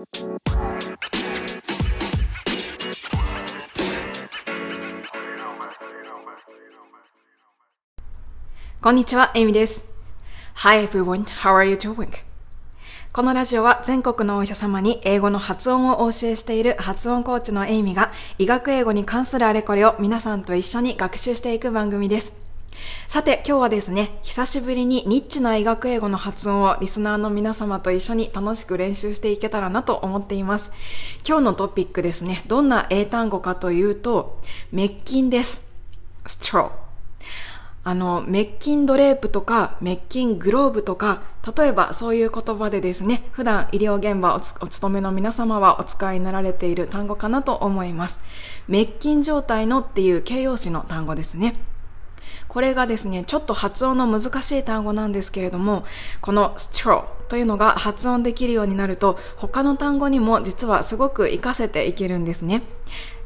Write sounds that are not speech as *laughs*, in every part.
こんにちは、エミです。Hi everyone, how are you doing? このラジオは全国のお医者様に英語の発音をお教えしている発音コーチのエイミが医学英語に関するあれこれを皆さんと一緒に学習していく番組です。さて今日はですね、久しぶりにニッチな医学英語の発音をリスナーの皆様と一緒に楽しく練習していけたらなと思っています。今日のトピックですね、どんな英単語かというと、滅菌です。straw。あの、メッキンドレープとか、メッキングローブとか、例えばそういう言葉でですね、普段医療現場おお勤めの皆様はお使いになられている単語かなと思います。メッキン状態のっていう形容詞の単語ですね。これがですね、ちょっと発音の難しい単語なんですけれども、この straw というのが発音できるようになると、他の単語にも実はすごく活かせていけるんですね。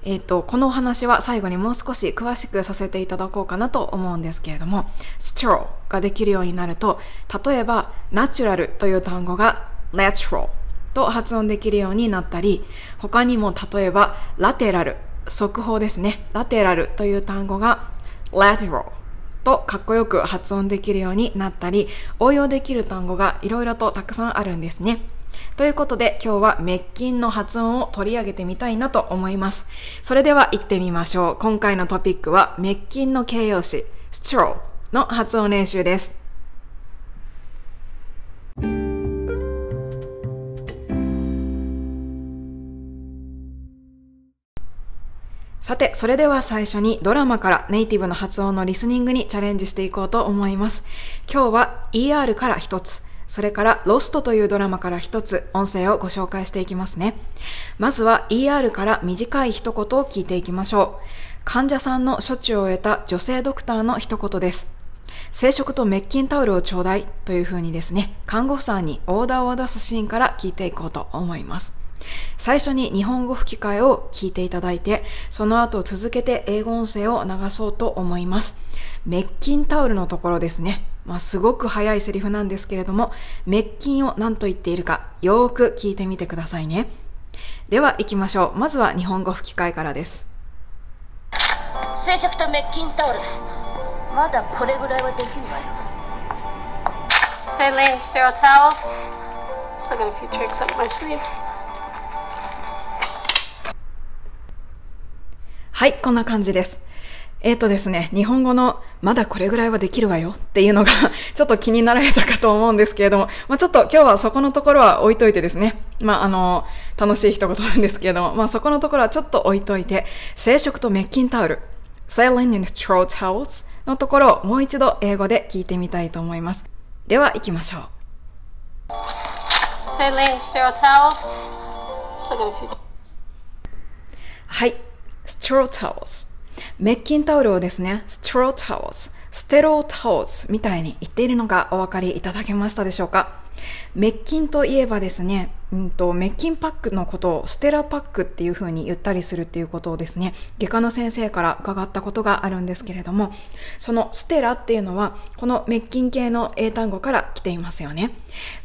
えっ、ー、と、このお話は最後にもう少し詳しくさせていただこうかなと思うんですけれども、straw ができるようになると、例えば、natural という単語が natural と発音できるようになったり、他にも例えば、ラテラル、速報ですね。ラテラルという単語が lateral とかっこよく発音できるようになったり、応用できる単語がいろいろとたくさんあるんですね。ということで今日は滅菌の発音を取り上げてみたいなと思います。それでは行ってみましょう。今回のトピックは滅菌の形容詞 straw の発音練習です。さて、それでは最初にドラマからネイティブの発音のリスニングにチャレンジしていこうと思います。今日は ER から一つ、それからロストというドラマから一つ音声をご紹介していきますね。まずは ER から短い一言を聞いていきましょう。患者さんの処置を終えた女性ドクターの一言です。生殖と滅菌タオルをちょうだいというふうにですね、看護婦さんにオーダーを出すシーンから聞いていこうと思います。最初に日本語吹き替えを聞いていただいて、その後続けて英語音声を流そうと思います。滅菌タオルのところですね。まあ、すごく早いセリフなんですけれども、滅菌を何と言っているか、よーく聞いてみてくださいね。では行きましょう。まずは日本語吹き替えからです。生殖と滅菌タオル。まだこれぐらいはできるわよ。Saline sterile towels. Still got a few tricks up my sleeve. はい、こんな感じです。えっ、ー、とですね、日本語のまだこれぐらいはできるわよっていうのが *laughs* ちょっと気になられたかと思うんですけれども、まあ、ちょっと今日はそこのところは置いといてですね、まあ、あの、楽しい一言なんですけれども、まあ、そこのところはちょっと置いといて、生殖と滅菌タオル、saline and straw towels のところをもう一度英語で聞いてみたいと思います。では行きましょう。towels. はい。Straw towels。滅菌タオルをですね、straw towels、ステロータオルみたいに言っているのがお分かりいただけましたでしょうか？滅菌といえばですね、うんと、滅菌パックのことをステラパックっていう風に言ったりするっていうことをですね、外科の先生から伺ったことがあるんですけれども、そのステラっていうのは、この滅菌系の英単語から来ていますよね。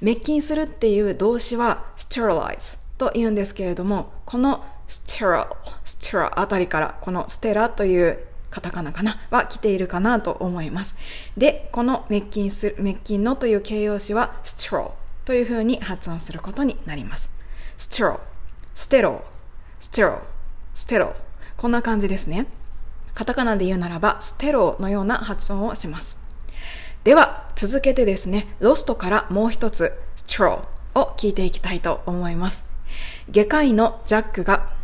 滅菌するっていう動詞は sterilize と言うんですけれども、このステラ、ステラあたりからこのステラというカタカナかなは来ているかなと思います。で、この滅菌する、滅菌のという形容詞はステロという風に発音することになります。ステロ、ステロ、ステロ、ステロ。こんな感じですね。カタカナで言うならば、ステロのような発音をします。では、続けてですね、ロストからもう一つ、ステロを聞いていきたいと思います。外科医のジャックが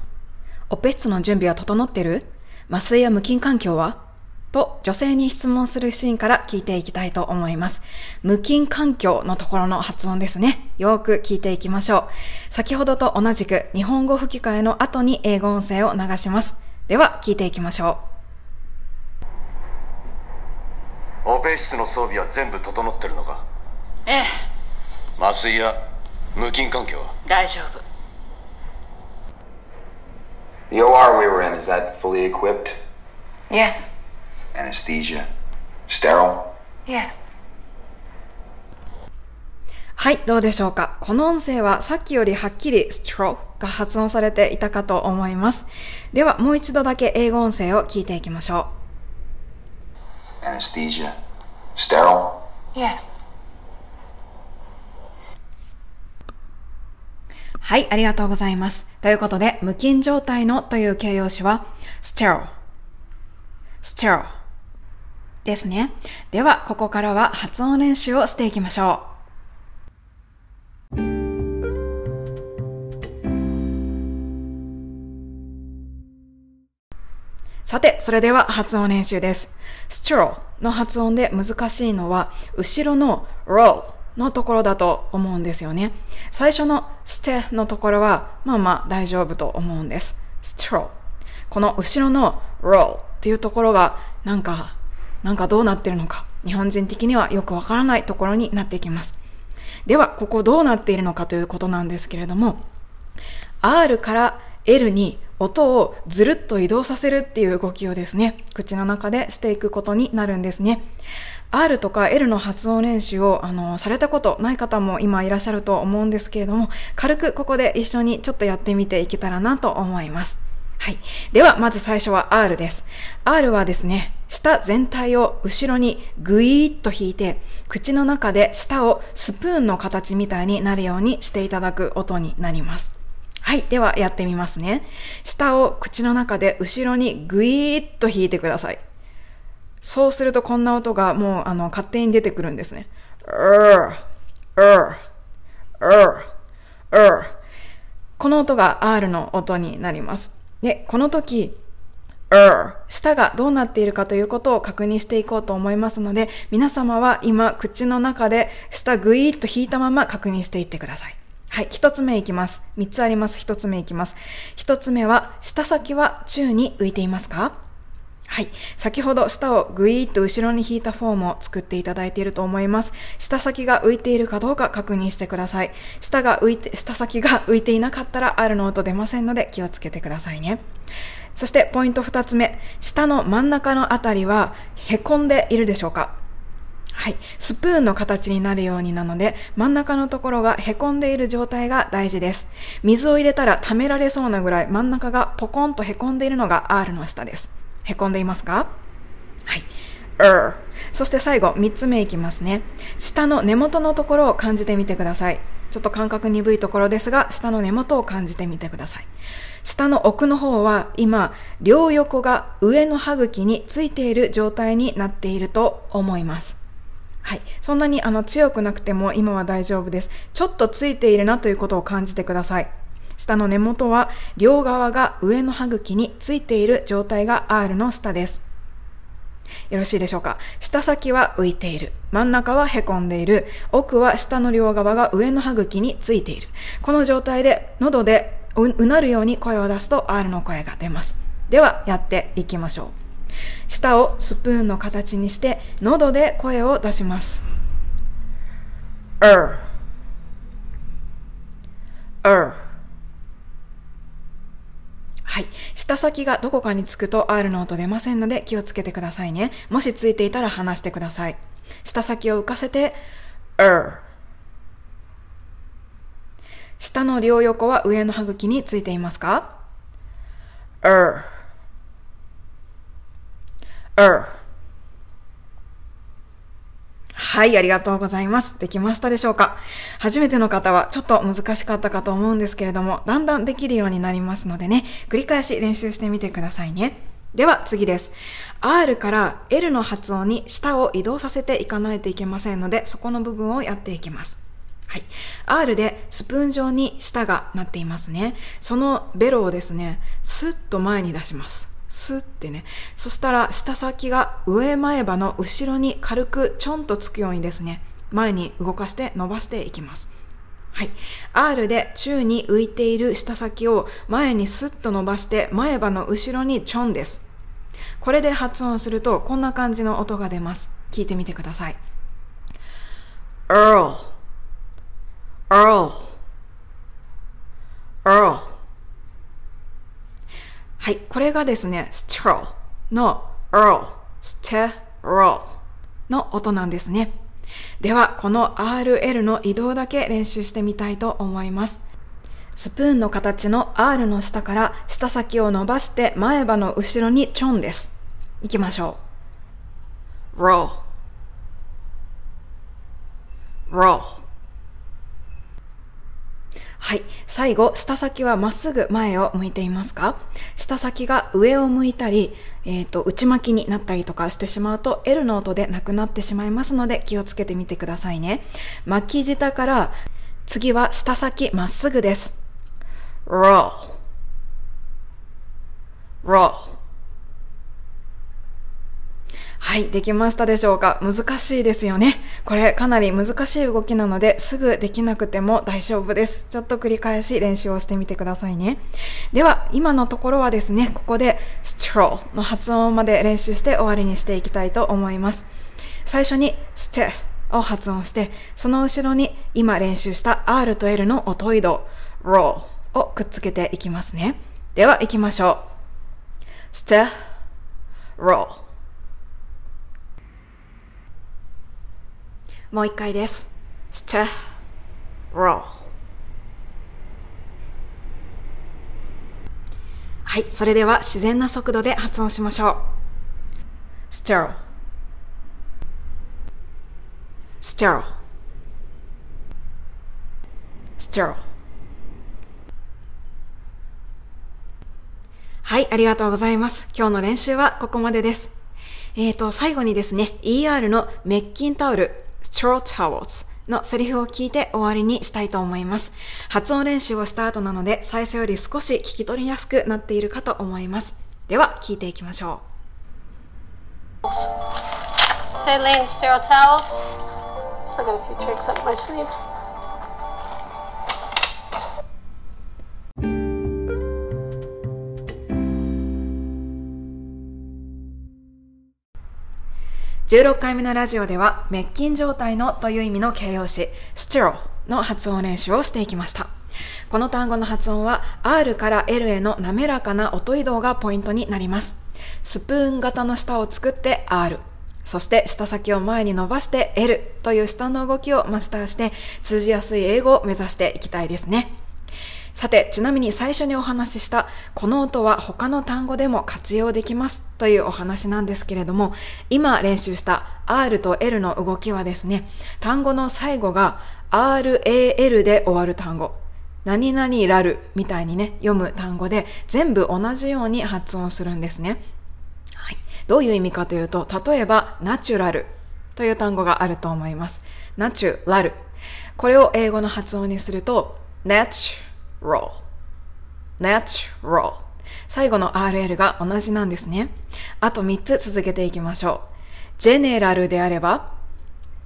オペ室の準備は整ってる？麻酔や無菌環境は？と女性に質問するシーンから聞いていきたいと思います。無菌環境のところの発音ですね。よく聞いていきましょう。先ほどと同じく日本語吹き替えの後に英語音声を流します。では聞いていきましょう。オペ室の装備は全部整ってるのか？ええ。麻酔や無菌環境は？大丈夫。The OR we were in, is that fully equipped? Yes. Anesthesia? Sterile? Yes. はい、どうでしょうかこの音声はさっきよりはっきり straw が発音されていたかと思います。では、もう一度だけ英語音声を聞いていきましょ Anesthesia. Sterile. Yes. はい、ありがとうございます。ということで、無菌状態のという形容詞は sterile。sterile ですね。では、ここからは発音練習をしていきましょう。さて、それでは発音練習です。sterile の発音で難しいのは、後ろの roll のところだと思うんですよね。最初の ste のところは、まあまあ大丈夫と思うんです。sterile この後ろの roll っていうところが、なんか、なんかどうなってるのか、日本人的にはよくわからないところになってきます。では、ここどうなっているのかということなんですけれども、R から L に音をずるっと移動させるっていう動きをですね、口の中でしていくことになるんですね。R とか L の発音練習を、あの、されたことない方も今いらっしゃると思うんですけれども、軽くここで一緒にちょっとやってみていけたらなと思います。はい。では、まず最初は R です。R はですね、舌全体を後ろにぐいーっと引いて、口の中で舌をスプーンの形みたいになるようにしていただく音になります。はい。では、やってみますね。舌を口の中で後ろにぐいーっと引いてください。そうするとこんな音がもう、あの、勝手に出てくるんですね。うー、うー、うー、う。この音が R の音になります。で、この時、er 舌がどうなっているかということを確認していこうと思いますので、皆様は今、口の中で舌ぐいーっと引いたまま確認していってください。はい、一つ目いきます。三つあります。一つ目いきます。一つ目は、舌先は宙に浮いていますか？はい。先ほど舌をぐいーっと後ろに引いたフォームを作っていただいていると思います。舌先が浮いているかどうか確認してください。舌が浮いて、舌先が浮いていなかったら R の音出ませんので気をつけてくださいね。そしてポイント二つ目。舌の真ん中のあたりは凹んでいるでしょうか？はい。スプーンの形になるようになので、真ん中のところが凹んでいる状態が大事です。水を入れたら溜められそうなぐらい真ん中がポコンと凹んでいるのが R の下です。凹んでいますか？はい。er。そして最後、三つ目いきますね。下の根元のところを感じてみてください。ちょっと感覚鈍いところですが、下の根元を感じてみてください。下の奥の方は今、両横が上の歯茎についている状態になっていると思います。はい。そんなにあの強くなくても今は大丈夫です。ちょっとついているなということを感じてください。下の根元は両側が上の歯茎についている状態が R の下です。よろしいでしょうか？下先は浮いている。真ん中は凹んでいる。奥は下の両側が上の歯茎についている。この状態で喉でうなるように声を出すと R の声が出ます。ではやっていきましょう。舌をスプーンの形にして喉で声を出します。er, er はい。舌先がどこかにつくと R の音出ませんので気をつけてくださいね。もしついていたら離してください。舌先を浮かせて、er 下の両横は上の歯茎についていますか ?er er はい、ありがとうございます。できましたでしょうか？初めての方はちょっと難しかったかと思うんですけれども、だんだんできるようになりますのでね、繰り返し練習してみてくださいね。では次です。R から L の発音に舌を移動させていかないといけませんので、そこの部分をやっていきます。はい。R でスプーン状に舌がなっていますね。そのベロをですね、スッと前に出します。スってね。そしたら、舌先が上前歯の後ろに軽くちょんとつくようにですね、前に動かして伸ばしていきます。はい。R で宙に浮いている舌先を前にスッと伸ばして前歯の後ろにちょんです。これで発音するとこんな感じの音が出ます。聞いてみてください。Earl, Earl, Earl はい、これがですね、straw の earl, sterile の音なんですね。では、この RL の移動だけ練習してみたいと思います。スプーンの形の R の下から舌先を伸ばして前歯の後ろにチョンです。いきましょう。roll, roll. はい。最後、舌先はまっすぐ前を向いていますか？舌先が上を向いたり、えっ、と、内巻きになったりとかしてしまうと L の音でなくなってしまいますので気をつけてみてくださいね。巻き舌から次は舌先まっすぐです。roll, roll. はい、できましたでしょうか？難しいですよね。これかなり難しい動きなのですぐできなくても大丈夫です。ちょっと繰り返し練習をしてみてくださいね。では、今のところはですね、ここで stroll の発音まで練習して終わりにしていきたいと思います。最初に st を発音して、その後ろに今練習した R と L の音移動 roll をくっつけていきますね。では行きましょう。st, roll もう一回です。st, roll はい、それでは自然な速度で発音しましょう。stir, stir, stir. はい、ありがとうございます。今日の練習はここまでです。えーと、最後にですね、ER のメッキンタオル、straw towels のセリフを聞いて終わりにしたいと思います。発音練習をした後なので、最初より少し聞き取りやすくなっているかと思います。では、聞いていきましょう Saline, sterile towels. Still got a few tricks up my sleeve. 16回目のラジオでは、滅菌状態のという意味の形容詞、sterile の発音練習をしていきました。この単語の発音は R から L への滑らかな音移動がポイントになります。スプーン型の舌を作って R。そして舌先を前に伸ばして L という下の動きをマスターして通じやすい英語を目指していきたいですね。さて、ちなみに最初にお話ししたこの音は他の単語でも活用できますというお話なんですけれども、今練習した R と L の動きはですね、単語の最後が RAL で終わる単語。何々ラルみたいにね、読む単語で全部同じように発音するんですね。はい。どういう意味かというと、例えば、ナチュラルという単語があると思います。ナチュラル。これを英語の発音にすると、natural, natural。最後の RL が同じなんですね。あと3つ続けていきましょう。ジェネラルであれば、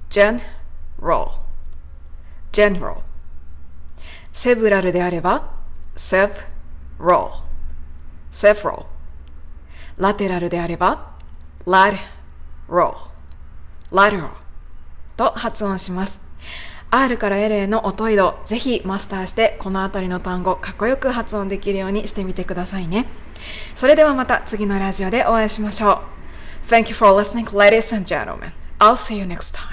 general, general。セブラルであれば、several, several。ラテラルであれば、lateral, lateral と発音します。R から L への音移動、ぜひマスターして、このあたりの単語、かっこよく発音できるようにしてみてくださいね。それではまた次のラジオでお会いしましょう。Thank you for listening, ladies and gentlemen. I'll see you next time.